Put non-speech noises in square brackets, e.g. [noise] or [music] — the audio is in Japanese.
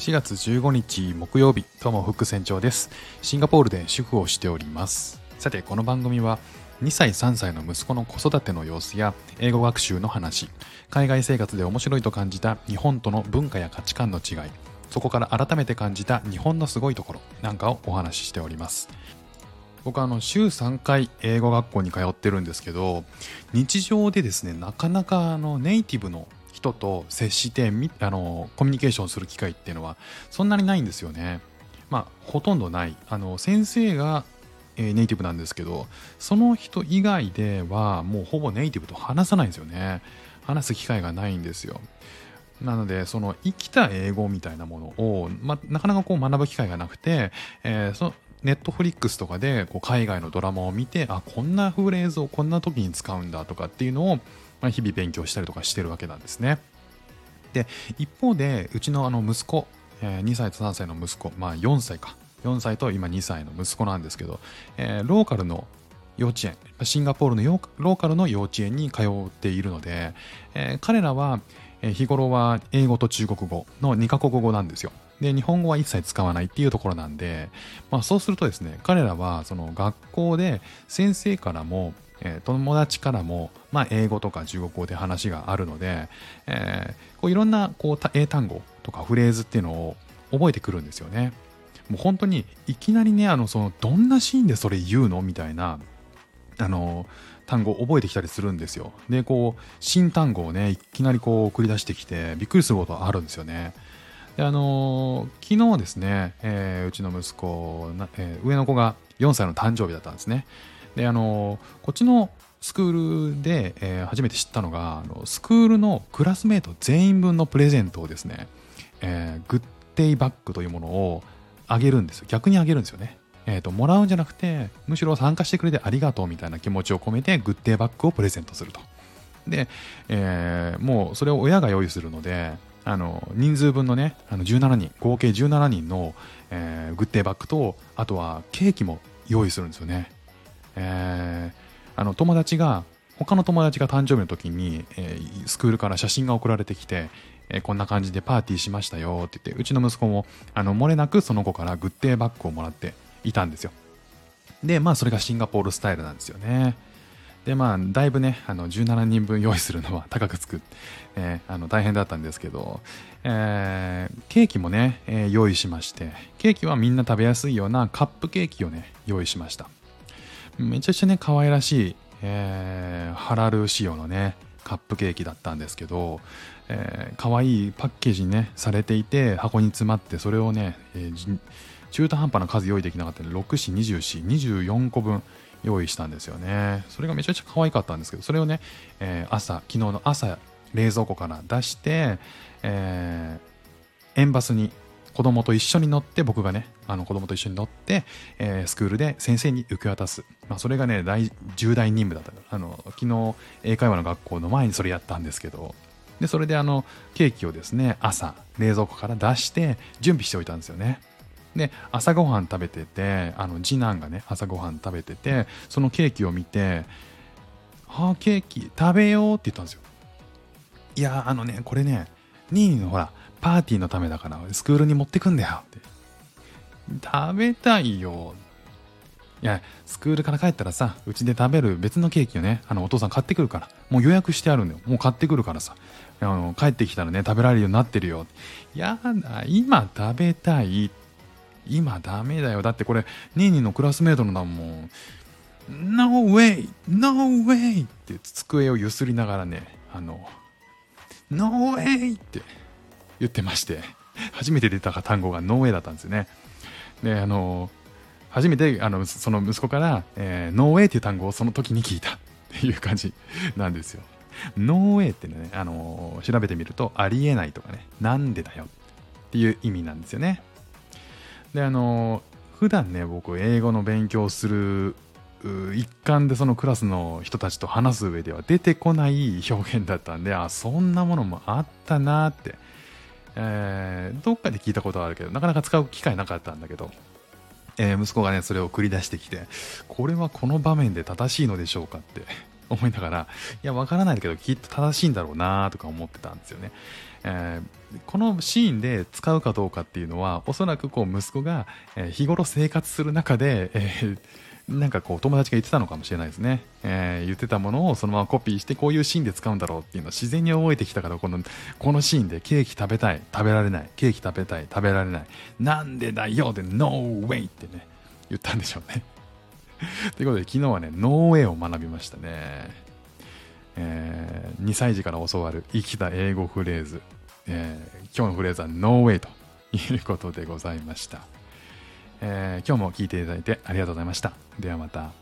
4月15日木曜日、どうも副船長です。シンガポールで主婦をしております。さて、この番組は2歳3歳の息子の子育ての様子や英語学習の話、海外生活で面白いと感じた日本との文化や価値観の違い、そこから改めて感じた日本のすごいところなんかをお話ししております。僕はあの週3回英語学校に通ってるんですけど日常でですねなかなかあのネイティブの人と接してあのコミュニケーションする機会っていうのはそんなにないんですよね。まあほとんどないあの先生が、えーネイティブなんですけどその人以外ではもうほぼネイティブと話さないんですよね。話す機会がないんですよ。なので、その生きた英語みたいなものを、ま、なかなかこう学ぶ機会がなくて、えーそネットフリックスとかでこう海外のドラマを見て、あ、こんなフレーズをこんな時に使うんだとかっていうのを、まあ、日々勉強したりとかしてるわけなんですね。で、一方で、うちのあの息子、えー2歳と3歳の息子、まあ4歳か。4歳と今2歳の息子なんですけど、えーローカルの幼稚園、シンガポールのローカルの幼稚園に通っているので、えー彼らは、日頃は英語と中国語の2カ国語なんですよ。で、日本語は一切使わないっていうところなんで、まあそうするとですね、彼らはその学校で先生からも、えー友達からも、まあ、英語とか中国語で話があるので、えーこういろんなこう英単語とかフレーズっていうのを覚えてくるんですよね。もう本当にいきなりね、あのそのどんなシーンでそれ言うのみたいなあの単語を覚えてきたりするんですよ。で、こう、新単語をね、いきなりこう繰り出してきて、びっくりすることがあるんですよね。で、あの昨日ですね、えーうちの息子、えー上の子が4歳の誕生日だったんですね。で、あのこっちのスクールで、えー初めて知ったのが、あのスクールのクラスメート全員分のプレゼントをですね、えーグッデイバッグというものをあげるんですよ。逆にあげるんですよね。えーともらうんじゃなくてむしろ参加してくれてありがとうみたいな気持ちを込めてグッデイバッグをプレゼントするとで、えーもうそれを親が用意するのであの人数分のねあの17人合計17人の、えーグッデイバッグとあとはケーキも用意するんですよね、えーあの友達が他の友達が誕生日の時に、えースクールから写真が送られてきて、えーこんな感じでパーティーしましたよって言ってうちの息子もあの漏れなくその子からグッデイバッグをもらっていたんですよ。でまあそれがシンガポールスタイルなんですよね。でまあだいぶねあの17人分用意するのは高くつく、えーあの大変だったんですけど、えーケーキもね、え用意しましてケーキはみんな食べやすいようなカップケーキをね用意しました。めちゃくちゃね可愛らしい、えーハラル仕様のねカップケーキだったんですけど、えー可愛いパッケージにねされていて箱に詰まってそれをね、えー中途半端な数用意できなかったので6子20子24個分用意したんですよね。それがめちゃくちゃ可愛かったんですけどそれをね、えー朝昨日の朝冷蔵庫から出して、えー円バスに子供と一緒に乗って僕がねあの子供と一緒に乗って、えースクールで先生に受け渡す、まあ、それがね大重大任務だったあの昨日英会話の学校の前にそれやったんですけど。でそれであのケーキをですね朝冷蔵庫から出して準備しておいたんですよね。で朝ごはん食べててあの次男がね朝ごはん食べててそのケーキを見て「あケーキ食べよう」って言ったんですよいやーあのねこれね任意のほらパーティーのためだからスクールに持ってくんだよって。食べたいよ。いやスクールから帰ったらさうちで食べる別のケーキをねあのお父さん買ってくるからもう予約してあるんだよ。もう買ってくるからさ。あの帰ってきたらね食べられるようになってるよ。やだ今食べたい。今ダメだよ。だってこれニーニーのクラスメートのだもん No way! No way! って机をゆすりながらねあの No way! って。言ってまして初めて出た単語が No way だったんですよねであの初めてあのその息子から、えー、ノーウェイっていう単語をその時に聞いたっていう感じなんですよ。ノーウェイってね、あの調べてみるとありえないとかね、なんでだよっていう意味なんですよね。で、あの普段ね、僕英語の勉強する一環でそのクラスの人たちと話す上では出てこない表現だったんで、あ、そんなものもあったなって、えーどっかで聞いたことはあるけど、なかなか使う機会なかったんだけど、えー息子がねそれを繰り出してきてこれはこの場面で正しいのでしょうかって [laughs] 思いながら、いや、わからないけど、きっと正しいんだろうなとか思ってたんですよね。えー、このシーンで使うかどうかっていうのは、おそらくこう息子が、え日頃生活する中で、えーなんかこう友達が言ってたのかもしれないですね、えー、言ってたものをそのままコピーしてこういうシーンで使うんだろうっていうのを自然に覚えてきたからこのこのシーンでケーキ食べたい食べられないケーキ食べたい食べられない。なんでだよで No way ってね言ったんでしょうね。[laughs] ということで昨日はねノーウェイを学びましたね、えー、2歳児から教わる生きた英語フレーズ、えー、今日のフレーズはノーウェイということでございました。えー、今日も聴いていただいてありがとうございました。ではまた。